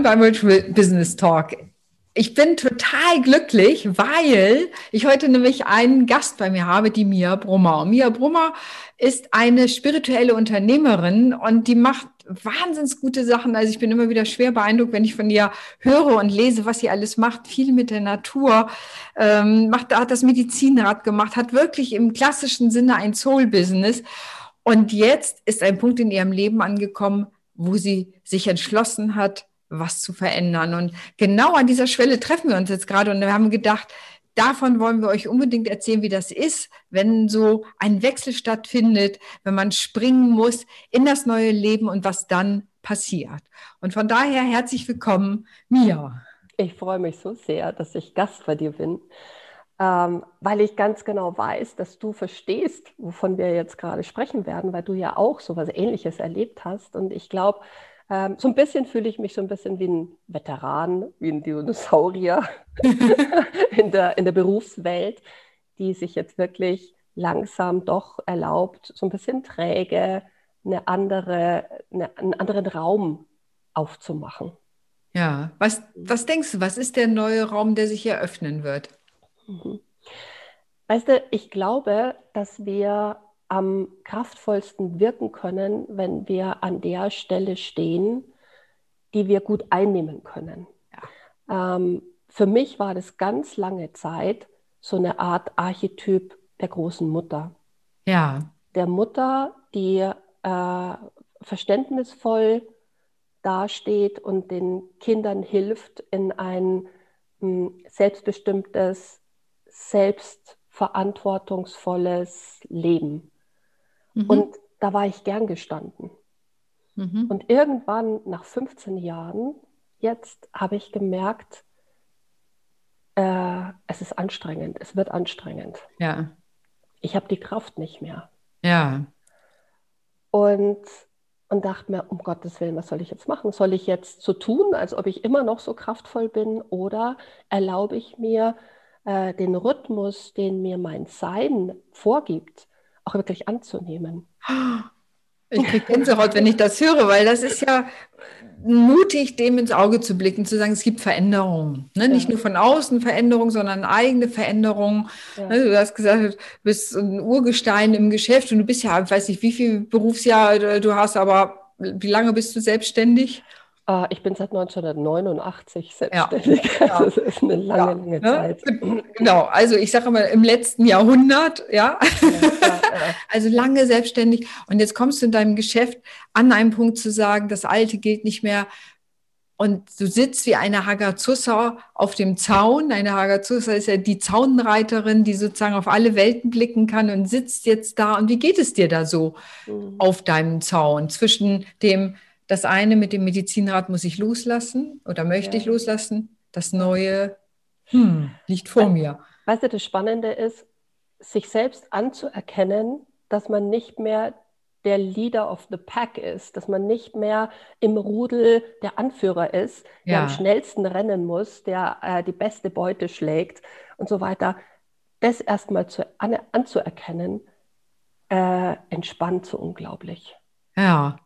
Beim Virtual Business Talk. Ich bin total glücklich, weil ich heute nämlich einen Gast bei mir habe, die Mia Brummer. Mia Brummer ist eine spirituelle Unternehmerin und die macht wahnsinns gute Sachen. Also ich bin immer wieder schwer beeindruckt, wenn ich von ihr höre und lese, was sie alles macht. Viel mit der Natur, ähm, macht, hat das Medizinrad gemacht, hat wirklich im klassischen Sinne ein Soul-Business. Und jetzt ist ein Punkt in ihrem Leben angekommen, wo sie sich entschlossen hat, was zu verändern. Und genau an dieser Schwelle treffen wir uns jetzt gerade und wir haben gedacht, davon wollen wir euch unbedingt erzählen, wie das ist, wenn so ein Wechsel stattfindet, wenn man springen muss in das neue Leben und was dann passiert. Und von daher herzlich willkommen, Mia. Ich freue mich so sehr, dass ich Gast bei dir bin, ähm, weil ich ganz genau weiß, dass du verstehst, wovon wir jetzt gerade sprechen werden, weil du ja auch so etwas Ähnliches erlebt hast. Und ich glaube, ähm, so ein bisschen fühle ich mich so ein bisschen wie ein Veteran, wie ein Dinosaurier in, der, in der Berufswelt, die sich jetzt wirklich langsam doch erlaubt, so ein bisschen träge eine andere, eine, einen anderen Raum aufzumachen. Ja, was, was denkst du, was ist der neue Raum, der sich eröffnen wird? Mhm. Weißt du, ich glaube, dass wir am kraftvollsten wirken können, wenn wir an der Stelle stehen, die wir gut einnehmen können. Ja. Ähm, für mich war das ganz lange Zeit so eine Art Archetyp der großen Mutter. Ja. Der Mutter, die äh, verständnisvoll dasteht und den Kindern hilft, in ein mh, hm, selbstbestimmtes, selbstverantwortungsvolles Leben Mhm. Und da war ich gern gestanden. Mhm. Und irgendwann nach 15 Jahren, jetzt habe ich gemerkt, äh, es ist anstrengend, es wird anstrengend. Ja. Ich habe die Kraft nicht mehr. Ja. Und, und dachte mir, um Gottes Willen, was soll ich jetzt machen? Soll ich jetzt so tun, als ob ich immer noch so kraftvoll bin? Oder erlaube ich mir, äh, den Rhythmus, den mir mein Sein vorgibt, auch wirklich anzunehmen. Ich kriege Gänsehaut, wenn ich das höre, weil das ist ja mutig, dem ins Auge zu blicken, zu sagen, es gibt Veränderungen. Ne? Nicht nur von außen Veränderungen, sondern eigene Veränderungen. Ja. Ne? Du hast gesagt, du bist ein Urgestein im Geschäft und du bist ja, ich weiß nicht, wie viel Berufsjahr du hast, aber wie lange bist du selbstständig? Uh, ich bin seit 1989 selbstständig. Ja, also das ist eine lange, ja, lange ne? Zeit. Genau, also ich sage mal im letzten Jahrhundert, ja. ja also lange selbstständig. Und jetzt kommst du in deinem Geschäft an einen Punkt zu sagen, das Alte gilt nicht mehr. Und du sitzt wie eine Hagazusa auf dem Zaun. Eine Hagazusa ist ja die Zaunreiterin, die sozusagen auf alle Welten blicken kann und sitzt jetzt da. Und wie geht es dir da so mhm. auf deinem Zaun zwischen dem das eine mit dem Medizinrat muss ich loslassen oder möchte ja. ich loslassen. Das Neue hm, liegt vor mir. Weißt du, das Spannende ist, sich selbst anzuerkennen, dass man nicht mehr der Leader of the Pack ist, dass man nicht mehr im Rudel der Anführer ist, der ja. am schnellsten rennen muss, der äh, die beste Beute schlägt und so weiter. Das erstmal zu, an, anzuerkennen, äh, entspannt so unglaublich. Ja.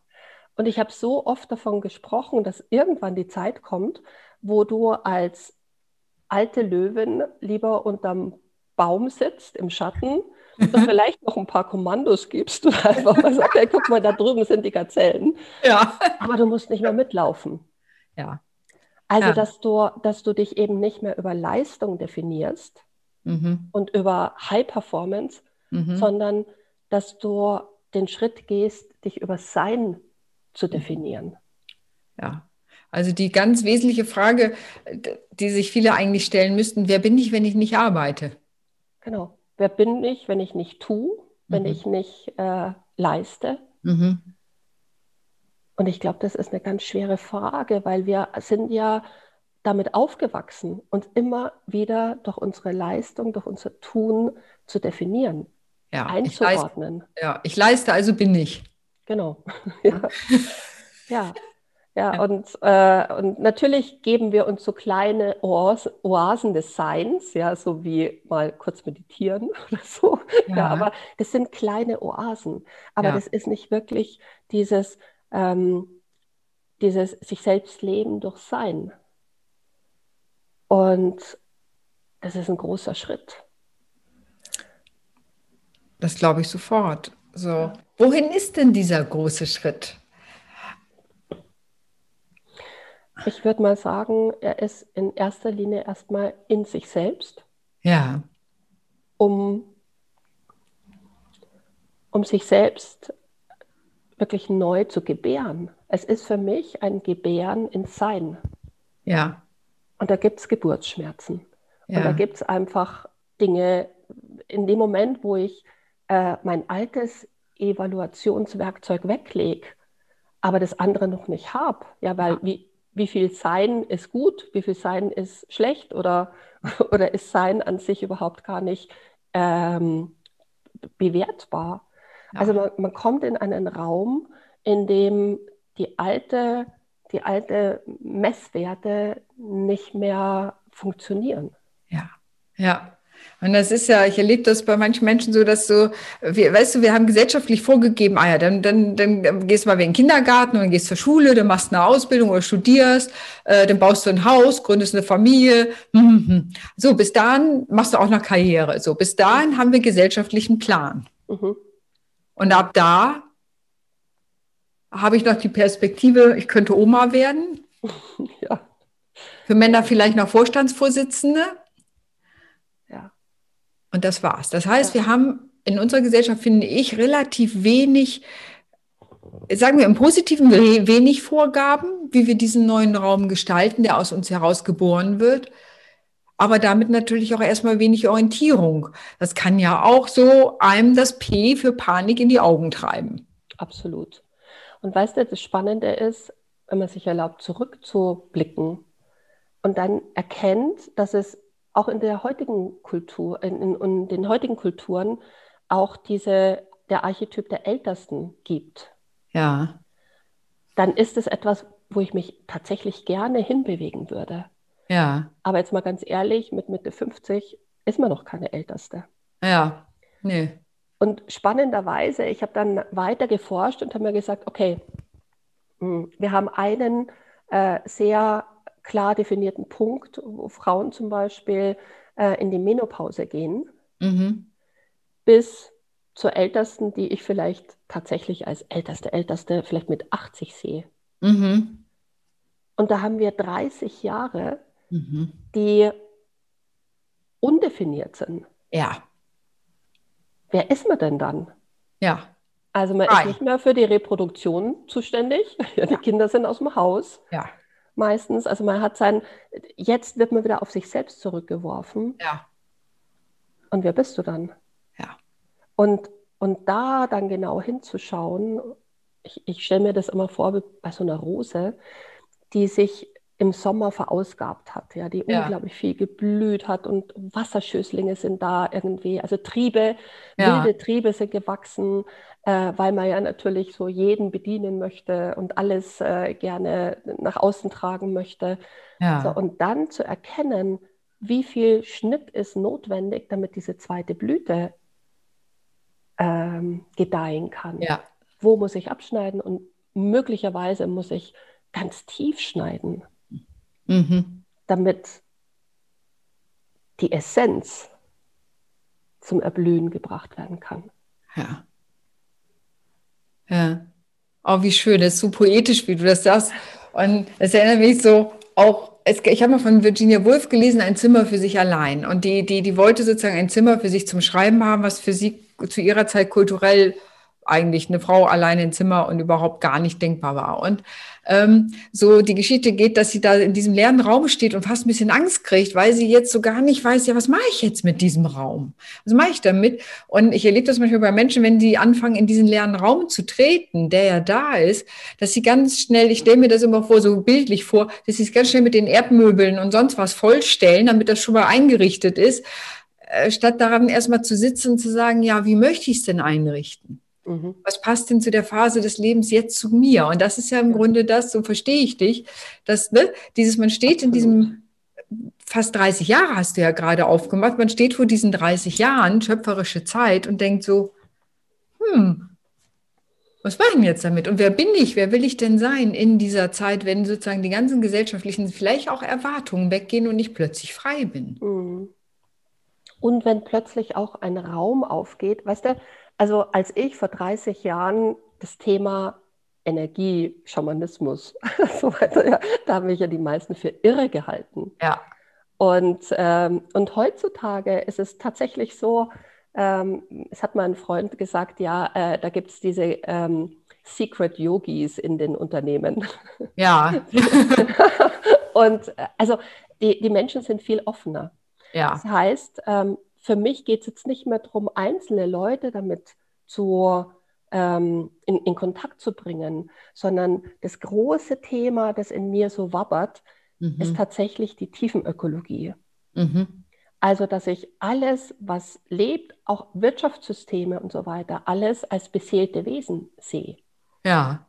Und ich habe so oft davon gesprochen, dass irgendwann die Zeit kommt, wo du als alte Löwin lieber unterm Baum sitzt, im Schatten, und vielleicht noch ein paar Kommandos gibst und einfach mal sagst, hey, guck mal, da drüben sind die Gazellen. Ja. Aber du musst nicht mehr mitlaufen. Ja. Also, ja. Dass, du, dass du dich eben nicht mehr über Leistung definierst mhm. und über High Performance, mhm. sondern dass du den Schritt gehst, dich über Sein zu definieren. Ja, also die ganz wesentliche Frage, die sich viele eigentlich stellen müssten, wer bin ich, wenn ich nicht arbeite? Genau, wer bin ich, wenn ich nicht tue, wenn mhm. ich nicht äh, leiste? Mhm. Und ich glaube, das ist eine ganz schwere Frage, weil wir sind ja damit aufgewachsen, uns immer wieder durch unsere Leistung, durch unser Tun zu definieren, ja, einzuordnen. Ich leiste, ja, ich leiste, also bin ich. Genau. ja. ja. Ja, Und, äh, und natürlich geben wir uns so kleine Oas Oasen des Seins, ja, so wie mal kurz meditieren oder so. Ja, ja aber das sind kleine Oasen. Aber ja. das ist nicht wirklich dieses, ähm, dieses sich selbst leben durch Sein. Und das ist ein großer Schritt. Das glaube ich sofort. So, wohin ist denn dieser große Schritt? Ich würde mal sagen, er ist in erster Linie erstmal in sich selbst. Ja. Um, um sich selbst wirklich neu zu gebären. Es ist für mich ein Gebären in Sein. Ja. Und da gibt es Geburtsschmerzen. Ja. Und da gibt es einfach Dinge, in dem Moment, wo ich äh, mein altes Evaluationswerkzeug weglege, aber das andere noch nicht habe. Ja, weil wie, wie viel Sein ist gut, wie viel Sein ist schlecht oder, oder ist Sein an sich überhaupt gar nicht ähm, bewertbar. Ja. Also man, man kommt in einen Raum, in dem die alte, die alte Messwerte nicht mehr funktionieren. Ja, ja. Und das ist ja, ich erlebe das bei manchen Menschen so, dass so, wir, weißt du, wir haben gesellschaftlich vorgegeben, ah ja, dann, dann, dann gehst du mal in den Kindergarten und dann gehst zur Schule, dann machst eine Ausbildung oder studierst, äh, dann baust du ein Haus, gründest eine Familie. Mhm. So, bis dahin machst du auch noch Karriere. So, bis dahin haben wir gesellschaftlichen Plan. Mhm. Und ab da habe ich noch die Perspektive, ich könnte Oma werden. Ja. Für Männer vielleicht noch Vorstandsvorsitzende. Und das war's. Das heißt, ja. wir haben in unserer Gesellschaft, finde ich, relativ wenig, sagen wir im Positiven, wenig Vorgaben, wie wir diesen neuen Raum gestalten, der aus uns heraus geboren wird. Aber damit natürlich auch erstmal wenig Orientierung. Das kann ja auch so einem das P für Panik in die Augen treiben. Absolut. Und weißt du, das Spannende ist, wenn man sich erlaubt, zurückzublicken und dann erkennt, dass es auch in der heutigen Kultur, in, in, in den heutigen Kulturen auch diese, der Archetyp der Ältesten gibt. Ja. Dann ist es etwas, wo ich mich tatsächlich gerne hinbewegen würde. Ja. Aber jetzt mal ganz ehrlich, mit Mitte 50 ist man noch keine Älteste. Ja, nee. Und spannenderweise, ich habe dann weiter geforscht und habe mir gesagt, okay, hm, wir haben einen äh, sehr klar definierten Punkt, wo Frauen zum Beispiel äh, in die Menopause gehen, mhm. bis zur ältesten, die ich vielleicht tatsächlich als älteste, älteste vielleicht mit 80 sehe. Mhm. Und da haben wir 30 Jahre, mhm. die undefiniert sind. Ja. Wer ist man denn dann? Ja. Also man Nein. ist nicht mehr für die Reproduktion zuständig. Ja, die ja. Kinder sind aus dem Haus. Ja meistens. Also man hat sein, jetzt wird man wieder auf sich selbst zurückgeworfen. Ja. Und wer bist du dann? Ja. Und, und da dann genau hinzuschauen, ich, ich stelle mir das immer vor bei so einer Rose, die sich im Sommer verausgabt hat, ja, die ja. unglaublich viel geblüht hat und Wasserschößlinge sind da irgendwie, also Triebe, ja. wilde Triebe sind gewachsen, äh, weil man ja natürlich so jeden bedienen möchte und alles äh, gerne nach außen tragen möchte. Ja. So, und dann zu erkennen, wie viel Schnitt ist notwendig, damit diese zweite Blüte ähm, gedeihen kann. Ja. Wo muss ich abschneiden und möglicherweise muss ich ganz tief schneiden mhm. damit die Essenz zum Erblühen gebracht werden kann. Ja. Ja. Oh, wie schön, das ist so poetisch, wie du das sagst. Und es erinnert mich so auch, es, ich habe mal von Virginia Woolf gelesen, ein Zimmer für sich allein. Und die, die, die wollte sozusagen ein Zimmer für sich zum Schreiben haben, was für sie zu ihrer Zeit kulturell eigentlich eine Frau allein im Zimmer und überhaupt gar nicht denkbar war. Und ähm, so die Geschichte geht, dass sie da in diesem leeren Raum steht und fast ein bisschen Angst kriegt, weil sie jetzt so gar nicht weiß, ja, was mache ich jetzt mit diesem Raum? Was mache ich damit? Und ich erlebe das manchmal bei Menschen, wenn die anfangen, in diesen leeren Raum zu treten, der ja da ist, dass sie ganz schnell, ich stelle mir das immer vor, so bildlich vor, dass sie es ganz schnell mit den Erdmöbeln und sonst was vollstellen, damit das schon mal eingerichtet ist, äh, statt daran erstmal zu sitzen und zu sagen, ja, wie möchte ich es denn einrichten? Mhm. Was passt denn zu der Phase des Lebens jetzt zu mir? Und das ist ja im ja. Grunde das, so verstehe ich dich, dass ne, dieses, man steht Absolut. in diesem fast 30 Jahre hast du ja gerade aufgemacht, man steht vor diesen 30 Jahren, schöpferische Zeit und denkt so, hm, was mache ich denn jetzt damit? Und wer bin ich? Wer will ich denn sein in dieser Zeit, wenn sozusagen die ganzen gesellschaftlichen, vielleicht auch Erwartungen weggehen und ich plötzlich frei bin? Mhm. Und wenn plötzlich auch ein Raum aufgeht, weißt du, also als ich vor 30 Jahren das Thema Energieschamanismus, so weiter, ja, da haben mich ja die meisten für irre gehalten. Ja. Und, ähm, und heutzutage ist es tatsächlich so, ähm, es hat mal ein Freund gesagt, ja, äh, da gibt es diese ähm, Secret Yogis in den Unternehmen. Ja. und äh, also die, die Menschen sind viel offener. Ja. Das heißt, ähm, für mich geht es jetzt nicht mehr darum, einzelne Leute damit zu, ähm, in, in Kontakt zu bringen, sondern das große Thema, das in mir so wabbert, mhm. ist tatsächlich die Tiefenökologie. Mhm. Also, dass ich alles, was lebt, auch Wirtschaftssysteme und so weiter, alles als beseelte Wesen sehe. Ja.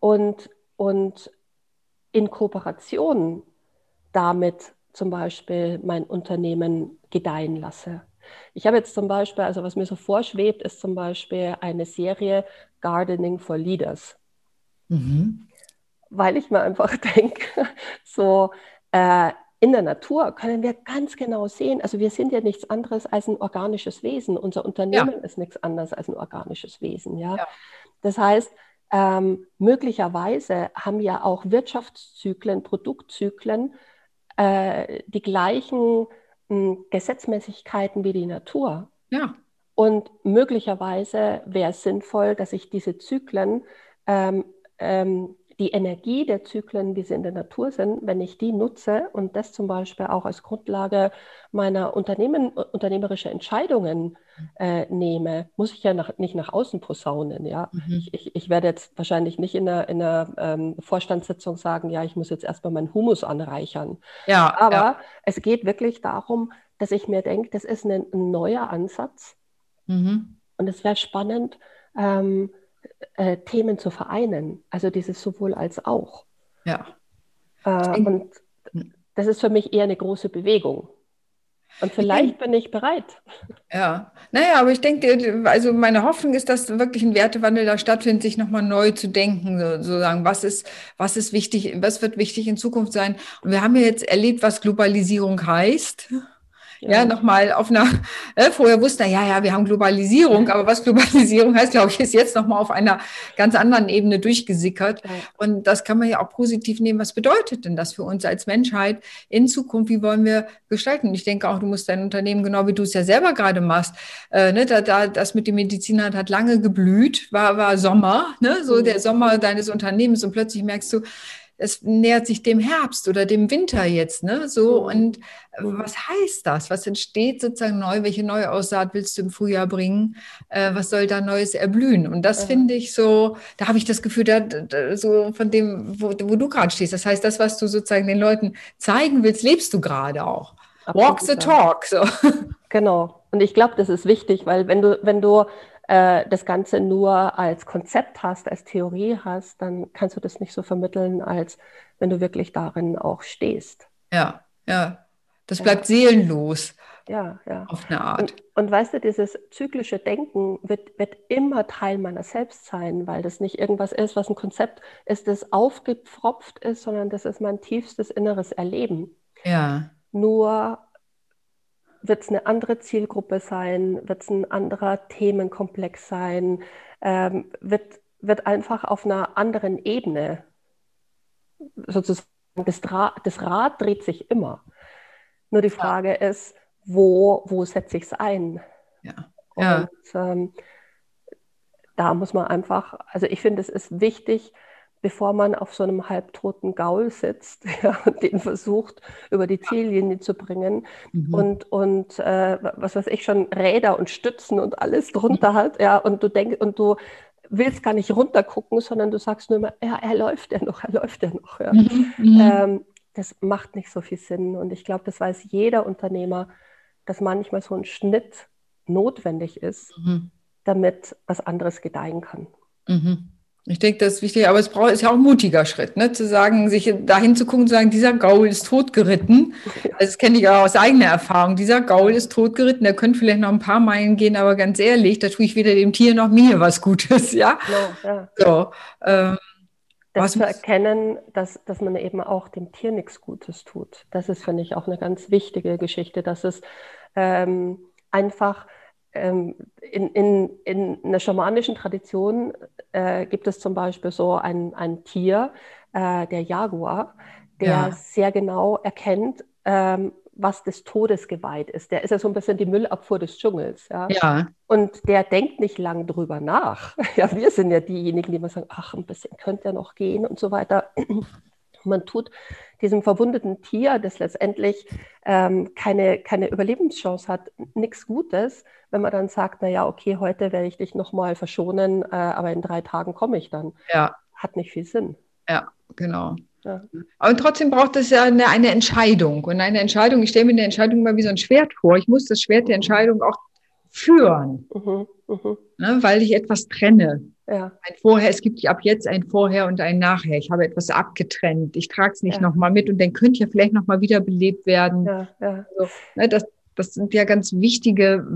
Und, und in Kooperation damit zum Beispiel mein Unternehmen gedeihen lasse. Ich habe jetzt zum Beispiel, also was mir so vorschwebt, ist zum Beispiel eine Serie Gardening for Leaders. Mhm. Weil ich mir einfach denke, so äh, in der Natur können wir ganz genau sehen, also wir sind ja nichts anderes als ein organisches Wesen. Unser Unternehmen ja. ist nichts anderes als ein organisches Wesen. Ja? ja. Das heißt, ähm, möglicherweise haben ja auch Wirtschaftszyklen, Produktzyklen äh, die gleichen Gesetzmäßigkeiten wie die Natur. Ja. Und möglicherweise wäre es sinnvoll, dass ich diese Zyklen ähm, ähm, die Energie der Zyklen, wie sie in der Natur sind, wenn ich die nutze und das zum Beispiel auch als Grundlage meiner Unternehmen, unternehmerischer Entscheidungen äh, nehme, muss ich ja nach, nicht nach außen posaunen. Ja? Mhm. Ich, ich, ich, werde jetzt wahrscheinlich nicht in einer, in einer ähm, Vorstandssitzung sagen, ja, ich muss jetzt erstmal meinen Humus anreichern. Ja, Aber ja. es geht wirklich darum, dass ich mir denke, das ist ein, ein neuer Ansatz. Mhm. Und es wäre spannend, ähm, äh, Themen zu vereinen. Also dieses sowohl als auch. Ja. Äh, und das ist für mich eher eine große Bewegung. Und vielleicht ich bin ich bereit. Ja, naja, aber ich denke, also meine Hoffnung ist, dass wirklich ein Wertewandel da stattfindet, sich nochmal neu zu denken, sozusagen, was ist, was ist wichtig, was wird wichtig in Zukunft sein. Und wir haben ja jetzt erlebt, was Globalisierung heißt. Ja, ja nochmal auf einer, äh, vorher wusste er, ja, ja, wir haben Globalisierung, aber was Globalisierung heißt, glaube ich, ist jetzt nochmal auf einer ganz anderen Ebene durchgesickert. Ja. Und das kann man ja auch positiv nehmen. Was bedeutet denn das für uns als Menschheit in Zukunft? Wie wollen wir gestalten? Und ich denke auch, du musst dein Unternehmen, genau wie du es ja selber gerade machst, äh, ne, da, da, das mit dem Medizin hat, hat lange geblüht, war, war Sommer, ne, so mhm. der Sommer deines Unternehmens und plötzlich merkst du, es nähert sich dem Herbst oder dem Winter jetzt, ne? So, mhm. und äh, was heißt das? Was entsteht sozusagen neu? Welche neue Aussaat willst du im Frühjahr bringen? Äh, was soll da Neues erblühen? Und das ja. finde ich so, da habe ich das Gefühl, da, da, so von dem, wo, wo du gerade stehst. Das heißt, das, was du sozusagen den Leuten zeigen willst, lebst du gerade auch. Absolut, Walk the talk. So. Genau. Und ich glaube, das ist wichtig, weil wenn du, wenn du äh, das Ganze nur als Konzept hast, als Theorie hast, dann kannst du das nicht so vermitteln, als wenn du wirklich darin auch stehst. Ja, ja. Das bleibt ja. seelenlos. Ja, ja. Auf eine Art. Und, und, weißt du, dieses zyklische Denken wird, wird immer Teil meiner selbst sein, weil das nicht irgendwas ist, was ein Konzept ist, das aufgepfropft ist, sondern das ist mein tiefstes inneres Erleben. Ja. Nur wird es eine andere Zielgruppe sein, wird es ein anderer Themenkomplex sein, ähm, wird, wird einfach auf einer anderen Ebene sozusagen, das, Dra das Rad dreht sich immer. Nur die Frage ja. ist, wo, wo setze ich es ein? Ja. Und ähm, da muss man einfach, also ich finde, es ist wichtig, bevor man auf so einem halbtoten Gaul sitzt ja, und den versucht, über die Ziellinie zu bringen mhm. und, und äh, was weiß ich schon, Räder und Stützen und alles drunter hat, ja, und du denkst, und du willst gar nicht runtergucken, sondern du sagst nur immer, ja, er läuft ja noch, er läuft ja noch. Ja. Mhm. mhm. Ähm, das macht nicht so viel Sinn. Und ich glaube, das weiß jeder Unternehmer, dass manchmal so ein Schnitt notwendig ist, mhm. damit was anderes gedeihen kann. Mhm. Ich denke, das ist wichtig, aber es braucht, ist ja auch ein mutiger Schritt, ne? zu sagen, sich dahin zu gucken, zu sagen, dieser Gaul ist totgeritten. Also das kenne ich auch aus eigener Erfahrung. Dieser Gaul ist totgeritten, der könnte vielleicht noch ein paar Meilen gehen, aber ganz ehrlich, da tue ich weder dem Tier noch mir was Gutes, ja. ja, ja. So, ähm, das zu erkennen, dass, dass man eben auch dem Tier nichts Gutes tut. Das ist, finde ich, auch eine ganz wichtige Geschichte, dass es ähm, einfach ähm, in, in, in einer schamanischen Tradition äh, gibt es zum Beispiel so ein, ein Tier, äh, der Jaguar, der ja. sehr genau erkennt, ähm, was des Todes geweiht ist. Der ist ja so ein bisschen die Müllabfuhr des Dschungels. Ja? ja. Und der denkt nicht lang drüber nach. Ja, wir sind ja diejenigen, die immer sagen, ach, ein bisschen könnte er noch gehen und so weiter. Man tut diesem verwundeten Tier, das letztendlich ähm, keine, keine Überlebenschance hat, nichts Gutes, wenn man dann sagt, naja, okay, heute werde ich dich nochmal verschonen, äh, aber in drei Tagen komme ich dann. Ja. Hat nicht viel Sinn. Ja, genau. Ja. Aber trotzdem braucht es ja eine, eine Entscheidung. Und eine Entscheidung, ich stelle mir eine Entscheidung immer wie so ein Schwert vor. Ich muss das Schwert der Entscheidung auch führen, mhm, mh. ne, weil ich etwas trenne. Ja. Ein Vorher, es gibt ab jetzt ein Vorher und ein Nachher. Ich habe etwas abgetrennt. Ich trage es nicht ja. nochmal mit und dann könnte ja vielleicht nochmal wiederbelebt werden. Ja, ja. Also, ne, das, das sind ja ganz wichtige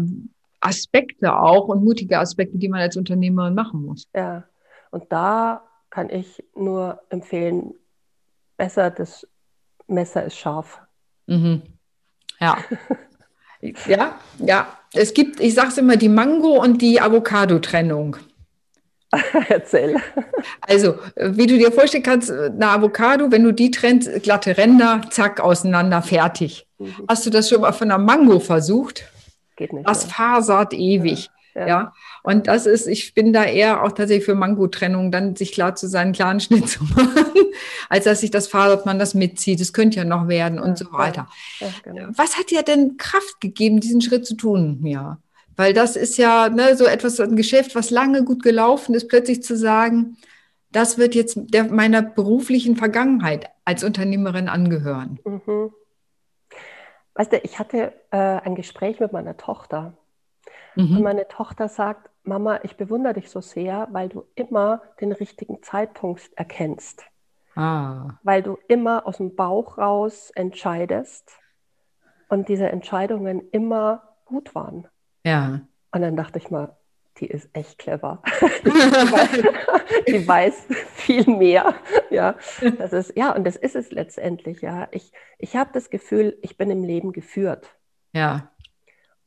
Aspekte auch und mutige Aspekte, die man als Unternehmerin machen muss. Ja, und da kann ich nur empfehlen, besser das Messer ist scharf. Mhm. Ja. ja, ja. Es gibt, ich sage es immer, die Mango- und die Avocado-Trennung. Erzähl. Also, wie du dir vorstellen kannst, eine Avocado, wenn du die trennst, glatte Ränder, zack, auseinander, fertig. Mhm. Hast du das schon mal von einer Mango versucht? Geht nicht. Das mehr. fasert ewig. Ja. Ja. Und das ist, ich bin da eher auch tatsächlich für Mango-Trennung, dann sich klar zu sein, klaren Schnitt zu machen, als dass sich das fasert, man das mitzieht. Es könnte ja noch werden und ja, so weiter. Ja, genau. Was hat dir denn Kraft gegeben, diesen Schritt zu tun? Ja. Weil das ist ja ne, so etwas, ein Geschäft, was lange gut gelaufen ist, plötzlich zu sagen, das wird jetzt der, meiner beruflichen Vergangenheit als Unternehmerin angehören. Mhm. Weißt du, ich hatte äh, ein Gespräch mit meiner Tochter. Mhm. Und meine Tochter sagt, Mama, ich bewundere dich so sehr, weil du immer den richtigen Zeitpunkt erkennst. Ah. Weil du immer aus dem Bauch raus entscheidest und diese Entscheidungen immer gut waren. Ja. Und dann dachte ich mal, die ist echt clever. die, weiß, die weiß viel mehr. Ja, das ist, ja, und das ist es letztendlich, ja. Ich, ich habe das Gefühl, ich bin im Leben geführt. Ja.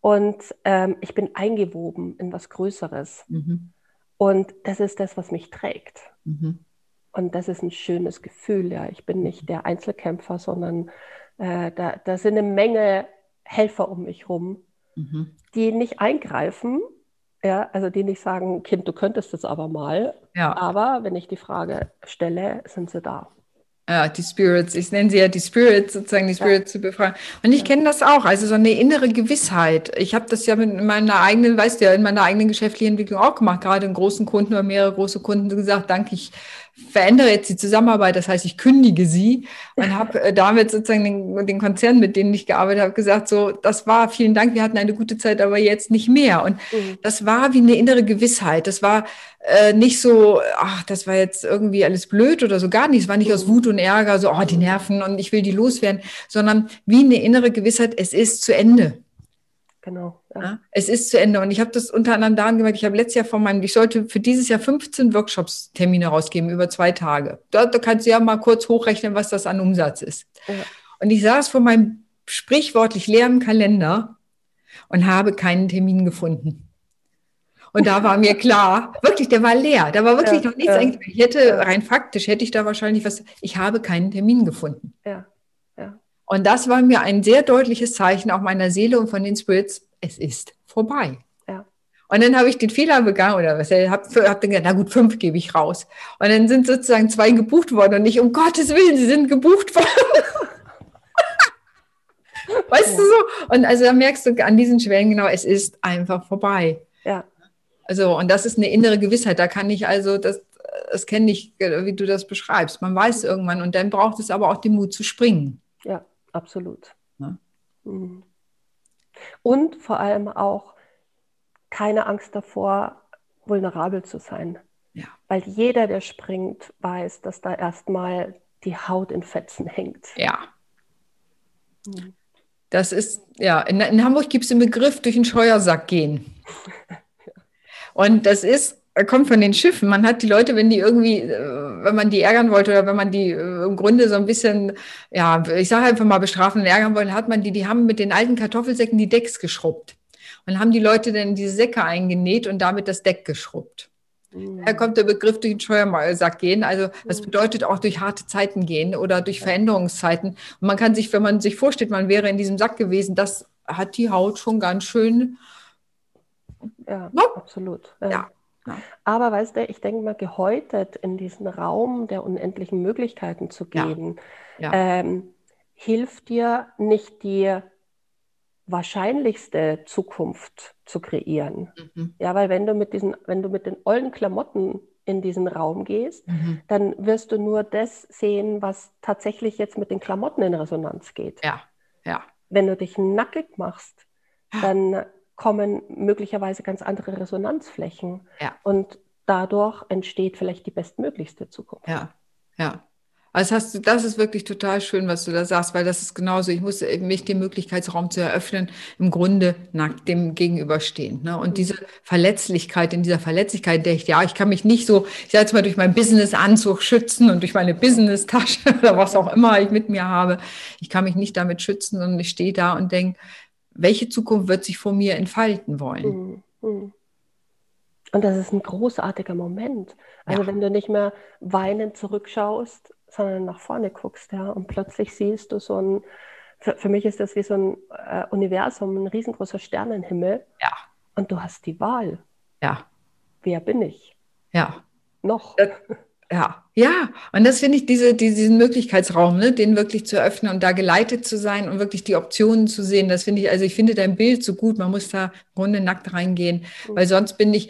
Und ähm, ich bin eingewoben in was Größeres. Mhm. Und das ist das, was mich trägt. Mhm. Und das ist ein schönes Gefühl, ja. Ich bin nicht der Einzelkämpfer, sondern äh, da, da sind eine Menge Helfer um mich rum, mhm. die nicht eingreifen, ja, also die nicht sagen, Kind, du könntest es aber mal. Ja. Aber wenn ich die Frage stelle, sind sie da. Ja, die Spirits, ich nenne sie ja die Spirits, sozusagen die Spirits ja. zu befreien. Und ich kenne das auch, also so eine innere Gewissheit. Ich habe das ja mit meiner eigenen, weißt du ja, in meiner eigenen geschäftlichen Entwicklung auch gemacht, gerade in großen Kunden oder mehrere große Kunden gesagt, danke, ich verändere jetzt die Zusammenarbeit, das heißt, ich kündige sie und habe äh, damit sozusagen den, den Konzern, mit denen ich gearbeitet habe, gesagt, so, das war, vielen Dank, wir hatten eine gute Zeit, aber jetzt nicht mehr. Und mhm. das war wie eine innere Gewissheit. Das war äh, nicht so, ach, das war jetzt irgendwie alles blöd oder so, gar nicht. Es war nicht mhm. aus Wut und Ärger, so, oh, die Nerven und ich will die loswerden, sondern wie eine innere Gewissheit, es ist zu Ende. Genau. Ja. Ja, es ist zu Ende. Und ich habe das unter anderem daran gemerkt, ich habe letztes Jahr von meinem, ich sollte für dieses Jahr 15 Workshops-Termine rausgeben über zwei Tage. Da, da kannst du ja mal kurz hochrechnen, was das an Umsatz ist. Ja. Und ich saß vor meinem sprichwörtlich leeren Kalender und habe keinen Termin gefunden. Und da war mir klar, wirklich, der war leer. Da war wirklich noch nichts ja. Ich hätte, rein faktisch, hätte ich da wahrscheinlich was, ich habe keinen Termin gefunden. Ja. Und das war mir ein sehr deutliches Zeichen auch meiner Seele und von den Spirits, es ist vorbei. Ja. Und dann habe ich den Fehler begangen oder was, ich habe hab dann gedacht, na gut, fünf gebe ich raus. Und dann sind sozusagen zwei gebucht worden und nicht, um Gottes Willen, sie sind gebucht worden. weißt ja. du so? Und also da merkst du an diesen Schwellen genau, es ist einfach vorbei. Ja. Also, und das ist eine innere Gewissheit. Da kann ich also, das, das kenne ich, wie du das beschreibst. Man weiß irgendwann und dann braucht es aber auch den Mut zu springen. Ja. Absolut. Ja. Mhm. Und vor allem auch keine Angst davor, vulnerabel zu sein. Ja. Weil jeder, der springt, weiß, dass da erstmal die Haut in Fetzen hängt. Ja. Mhm. Das ist, ja, in, in Hamburg gibt es den Begriff durch den Scheuersack gehen. Und das ist, kommt von den Schiffen. Man hat die Leute, wenn die irgendwie, äh, wenn man die ärgern wollte oder wenn man die äh, im Grunde so ein bisschen, ja, ich sage einfach mal bestrafen und ärgern wollte, hat man die, die haben mit den alten Kartoffelsäcken die Decks geschrubbt. Und haben die Leute dann in diese Säcke eingenäht und damit das Deck geschrubbt. Da kommt der Begriff durch den Scheuersack gehen. Also das mhm. bedeutet auch durch harte Zeiten gehen oder durch Veränderungszeiten. Und man kann sich, wenn man sich vorstellt, man wäre in diesem Sack gewesen, das hat die Haut schon ganz schön. Ja, no? absolut. Ja. Ja. Aber weißt du, ich denke mal, gehäutet in diesen Raum der unendlichen Möglichkeiten zu gehen, ja. Ja. Ähm, hilft dir nicht die wahrscheinlichste Zukunft zu kreieren. Mhm. Ja, weil wenn du mit diesen, wenn du mit den ollen Klamotten in diesen Raum gehst, mhm. dann wirst du nur das sehen, was tatsächlich jetzt mit den Klamotten in Resonanz geht. Ja, ja. Wenn du dich nackig machst, dann kommen möglicherweise ganz andere Resonanzflächen. Ja. Und dadurch entsteht vielleicht die bestmöglichste Zukunft. Ja, ja. Also hast du, das ist wirklich total schön, was du da sagst, weil das ist genauso. Ich muss mich den Möglichkeitsraum zu eröffnen, im Grunde nackt dem gegenüberstehen. Ne? Und diese Verletzlichkeit, in dieser Verletzlichkeit, der ich, ja, ich kann mich nicht so, ich sage jetzt mal, durch meinen Business-Anzug schützen und durch meine Business-Tasche oder was auch immer ich mit mir habe. Ich kann mich nicht damit schützen und ich stehe da und denke, welche Zukunft wird sich vor mir entfalten wollen? Mhm. mhm. Und das ist ein großartiger Moment. Also ja. wenn du nicht mehr weinend zurückschaust, sondern nach vorne guckst, ja, und plötzlich siehst du so ein, für, für mich ist das wie so ein äh, Universum, ein riesengroßer Sternenhimmel. Ja. Und du hast die Wahl. Ja. Wer bin ich? Ja. Noch. Das, ja, ja. Und das finde ich, diese, diesen Möglichkeitsraum, ne, den wirklich zu öffnen und da geleitet zu sein und wirklich die Optionen zu sehen, das finde ich, also ich finde dein Bild so gut, man muss da im Grunde nackt reingehen, mhm. weil sonst bin ich,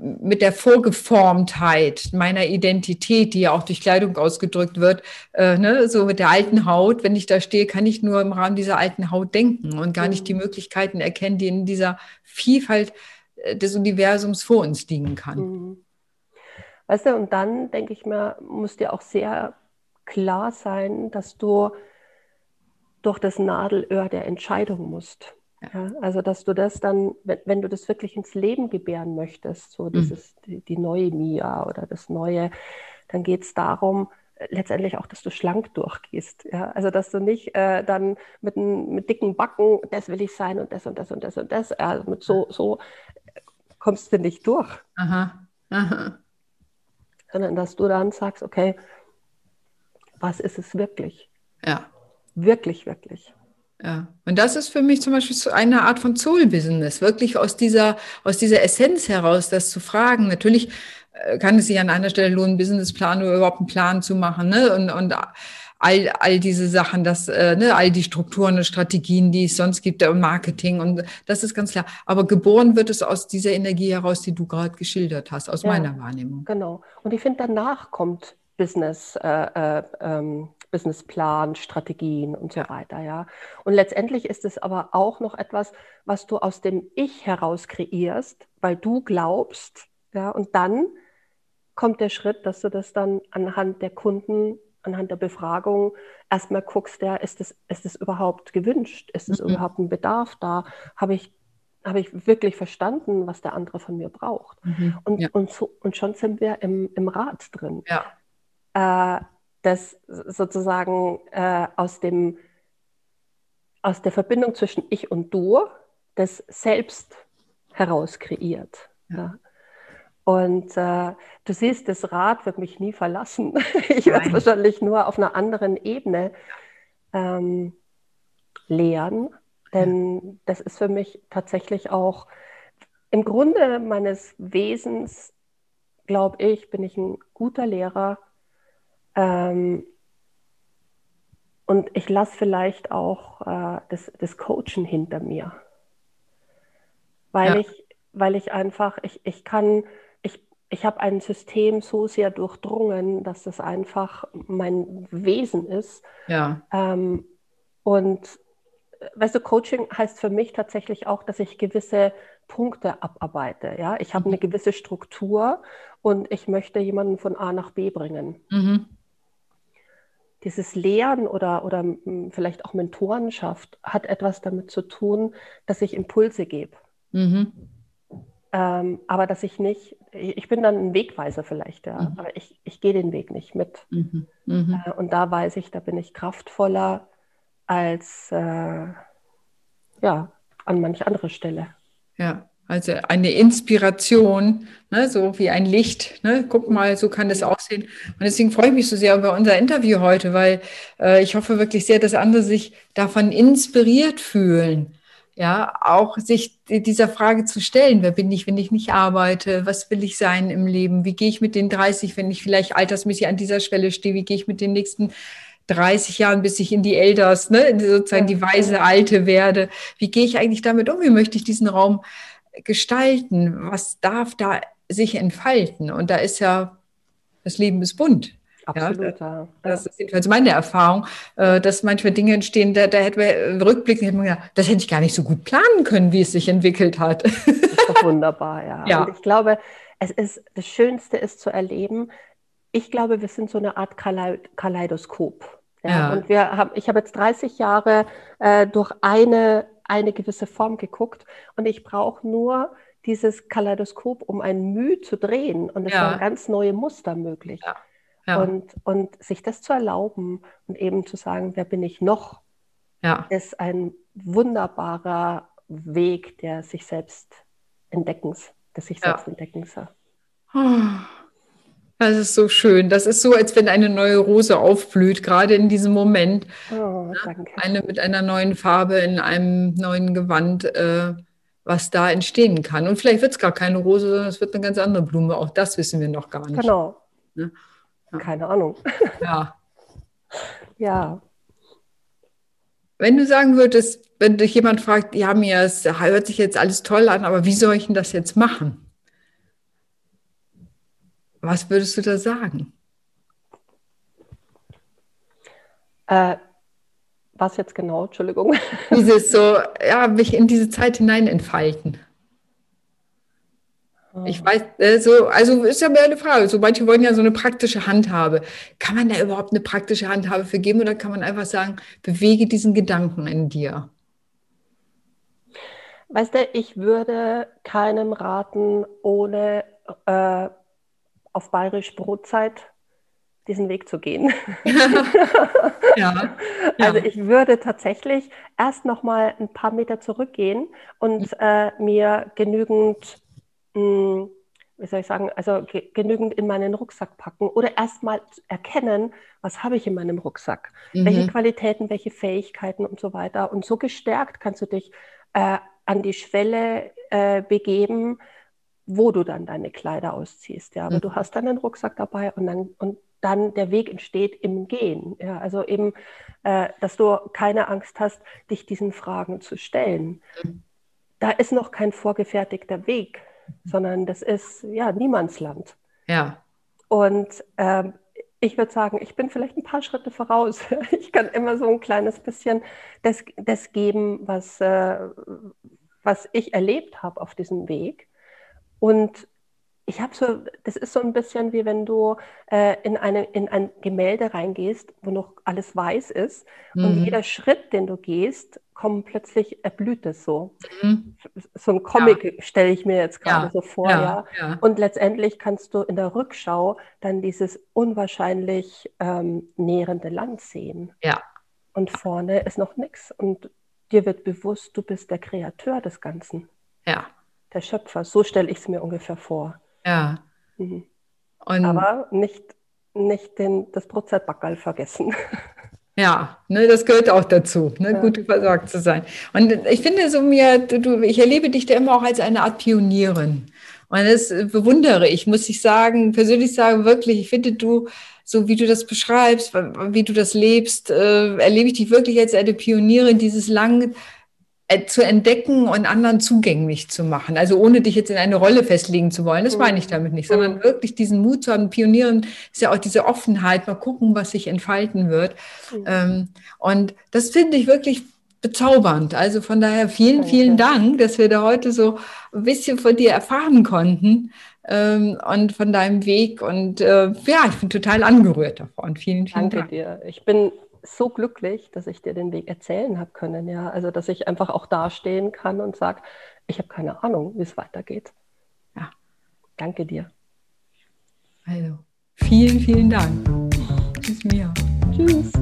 mit der Vorgeformtheit meiner Identität, die ja auch durch Kleidung ausgedrückt wird, äh, ne, so mit der alten Haut, wenn ich da stehe, kann ich nur im Rahmen dieser alten Haut denken und gar nicht die mhm. Möglichkeiten erkennen, die in dieser Vielfalt äh, des Universums vor uns liegen kann. Mhm. Weißt du, und dann denke ich mir, muss dir auch sehr klar sein, dass du durch das Nadelöhr der Entscheidung musst. Ja, also dass du das dann, wenn, wenn, du das wirklich ins Leben gebären möchtest, so mhm. dieses, die, die, neue Mia oder das neue, dann geht es darum, äh, letztendlich auch, dass du schlank durchgehst. Ja? Also dass du nicht äh, dann mit, mit dicken Backen, das will ich sein und das und das und das und das, also mit so, so kommst du nicht durch. Aha. Aha. Sondern dass du dann sagst, okay, was ist es wirklich? Ja. Wirklich, wirklich. Ja, und das ist für mich zum Beispiel so eine Art von Soul-Business, wirklich aus dieser, aus dieser Essenz heraus, das zu fragen. Natürlich äh, kann es sich an einer Stelle lohnen, einen Businessplan oder überhaupt einen Plan zu machen, ne? Und, und all, all diese Sachen, das, äh, ne, all die Strukturen und Strategien, die es sonst gibt, und Marketing und das ist ganz klar. Aber geboren wird es aus dieser Energie heraus, die du gerade geschildert hast, aus ja, meiner Wahrnehmung. Genau. Und ich finde, danach kommt Business, äh, äh, ähm, Businessplan, Strategien und so weiter, ja. Und letztendlich ist es aber auch noch etwas, was du aus dem Ich heraus kreierst, weil du glaubst, ja, und dann kommt der Schritt, dass du das dann anhand der Kunden, anhand der Befragung erstmal guckst, ja, ist es ist es überhaupt gewünscht? Ist es mhm. überhaupt ein Bedarf da? Habe ich habe ich wirklich verstanden, was der andere von mir braucht. Mhm, und, ja. und, so, und schon sind wir im, im Rad drin. Ja. Äh, das sozusagen äh, aus, dem, aus der Verbindung zwischen ich und du das selbst heraus kreiert. Ja. Ja. Und äh, du siehst, das Rad wird mich nie verlassen. ich werde es wahrscheinlich nur auf einer anderen Ebene ähm, lehren. Denn ja. das ist für mich tatsächlich auch im Grunde meines Wesens, glaube ich, bin ich ein guter Lehrer ähm, und ich lasse vielleicht auch äh, das, das Coachen hinter mir. Weil, ja. ich, weil ich einfach, ich, ich kann, ich, habe ein System so sehr durchdrungen, dass das einfach mein Wesen ist. Ja. Ähm, und weißt du, Coaching heißt für mich tatsächlich auch, dass ich gewisse Punkte abarbeite. Ja? Ich habe mhm. eine gewisse Struktur und ich möchte jemanden von A nach B bringen. Mhm. Dieses Lehren oder, oder vielleicht auch Mentorenschaft hat etwas damit zu tun, dass ich Impulse gebe. Mhm. Ähm, aber dass ich nicht, ich bin dann ein Wegweiser vielleicht, ja, mhm. aber ich, ich gehe den Weg nicht mit. Mhm. Mhm. Äh, und da weiß ich, da bin ich kraftvoller als äh, ja, an manch andere Stelle. Ja, also eine Inspiration, ne, so wie ein Licht. Ne? Guck mal, so kann das aussehen. Und deswegen freue ich mich so sehr über unser Interview heute, weil äh, ich hoffe wirklich sehr, dass andere sich davon inspiriert fühlen ja, auch sich dieser Frage zu stellen, wer bin ich, wenn ich nicht arbeite, was will ich sein im Leben, wie gehe ich mit den 30, wenn ich vielleicht altersmäßig an dieser Schwelle stehe, wie gehe ich mit den nächsten 30 Jahren, bis ich in die Elders, ne, sozusagen die weise Alte werde, wie gehe ich eigentlich damit um, wie möchte ich diesen Raum gestalten, was darf da sich entfalten? Und da ist ja, das Leben ist bunt. Absolut, ja. Das ist jedenfalls meine Erfahrung, äh, dass manchmal Dinge entstehen, da, da hätte man äh, rückblickend hätte man gedacht, das hätte ich gar nicht so gut planen können, wie es sich entwickelt hat. Das ist doch wunderbar, ja. ja. Und ich glaube, es ist das Schönste ist zu erleben. Ich glaube, wir sind so eine Art Kaleidoskop. Ja? ja. Und wir haben, ich habe jetzt 30 Jahre äh, durch eine, eine gewisse Form geguckt und ich brauche nur dieses Kaleidoskop, um ein Mühe zu drehen und es ja. sind ganz neue Muster möglich. Ja. Ja. Und, und sich das zu erlauben und eben zu sagen, wer bin ich noch, ja. ist ein wunderbarer Weg der sich selbst Entdeckens, des sich selbst. Entdeckens. Das ist so schön. Das ist so, als wenn eine neue Rose aufblüht, gerade in diesem Moment. Oh. Eine mit einer neuen Farbe in einem neuen Gewand, äh, was da entstehen kann. Und vielleicht wird es gar keine Rose, sondern es wird eine ganz andere Blume. Auch das wissen wir noch gar nicht. Genau. Ne? Keine Ahnung. Ja. ja. Wenn du sagen würdest, wenn dich jemand fragt, ja, mir hört sich jetzt alles toll an, aber wie soll ich denn das jetzt machen? Was würdest du da sagen? Äh, was jetzt genau? Entschuldigung. Dieses so, ja, mich in diese Zeit hinein entfalten. Ich weiß, äh, so, also ist ja mehr eine Frage. So manche wollen ja so eine praktische Handhabe. Kann man da überhaupt eine praktische Handhabe für geben oder kann man einfach sagen, bewege diesen Gedanken in dir? Weißt du, ich würde keinem raten, ohne äh, auf bayerisch Brotzeit diesen Weg zu gehen. ja, ja. Also ich würde tatsächlich erst noch mal ein paar Meter zurückgehen und äh, mir genügend hm, wie soll ich sagen, also genügend in meinen Rucksack packen oder erstmal erkennen, was habe ich in meinem Rucksack, mhm. welche Qualitäten, welche Fähigkeiten und so weiter. Und so gestärkt kannst du dich äh, an die Schwelle äh, begeben, wo du dann deine Kleider ausziehst. Ja, aber mhm. du hast dann einen Rucksack dabei und dann und dann der Weg entsteht im Gehen. Ja, also eben, äh, dass du keine Angst hast, dich diesen Fragen zu stellen. Mhm. Da ist noch kein vorgefertigter Weg sondern das ist ja Niemandsland. Ja. Und ähm, ich würde sagen, ich bin vielleicht ein paar Schritte voraus. Ich kann immer so ein kleines bisschen das, das geben, was, äh, was ich erlebt habe auf diesem Weg. Und ich habe so, das ist so ein bisschen wie wenn du äh, in, eine, in ein Gemälde reingehst, wo noch alles weiß ist. Mhm. Und jeder Schritt, den du gehst, kommt plötzlich, erblüht es so. Mhm. So ein Comic ja. stelle ich mir jetzt gerade ja. so vor, ja, ja, Und letztendlich kannst du in der Rückschau dann dieses unwahrscheinlich ähm, nährende Land sehen. Ja. Und vorne ist noch nichts. Und dir wird bewusst, du bist der Kreateur des Ganzen. Ja. Der Schöpfer. So stelle ich es mir ungefähr vor. Ja. Mhm. Aber nicht, nicht den, das Brotzeitbackerl vergessen. Ja, ne, das gehört auch dazu, ne, ja. gut versorgt zu sein. Und ich finde so mir, du, ich erlebe dich da immer auch als eine Art Pionierin. Und das bewundere ich, muss ich sagen, persönlich sagen, wirklich, ich finde du, so wie du das beschreibst, wie du das lebst, äh, erlebe ich dich wirklich als eine Pionierin dieses langen zu entdecken und anderen zugänglich zu machen. Also ohne dich jetzt in eine Rolle festlegen zu wollen, das meine ich mhm. damit nicht, sondern mhm. wirklich diesen Mut zu haben. Pionieren ist ja auch diese Offenheit, mal gucken, was sich entfalten wird. Mhm. Ähm, und das finde ich wirklich bezaubernd. Also von daher vielen, Danke. vielen Dank, dass wir da heute so ein bisschen von dir erfahren konnten ähm, und von deinem Weg. Und äh, ja, ich bin total angerührt davon. Vielen, vielen Danke Dank. dir. Ich bin so glücklich, dass ich dir den Weg erzählen habe können. Ja, also dass ich einfach auch dastehen kann und sage, ich habe keine Ahnung, wie es weitergeht. Ja. Danke dir. Also, vielen, vielen Dank. Tschüss, Mia. Tschüss.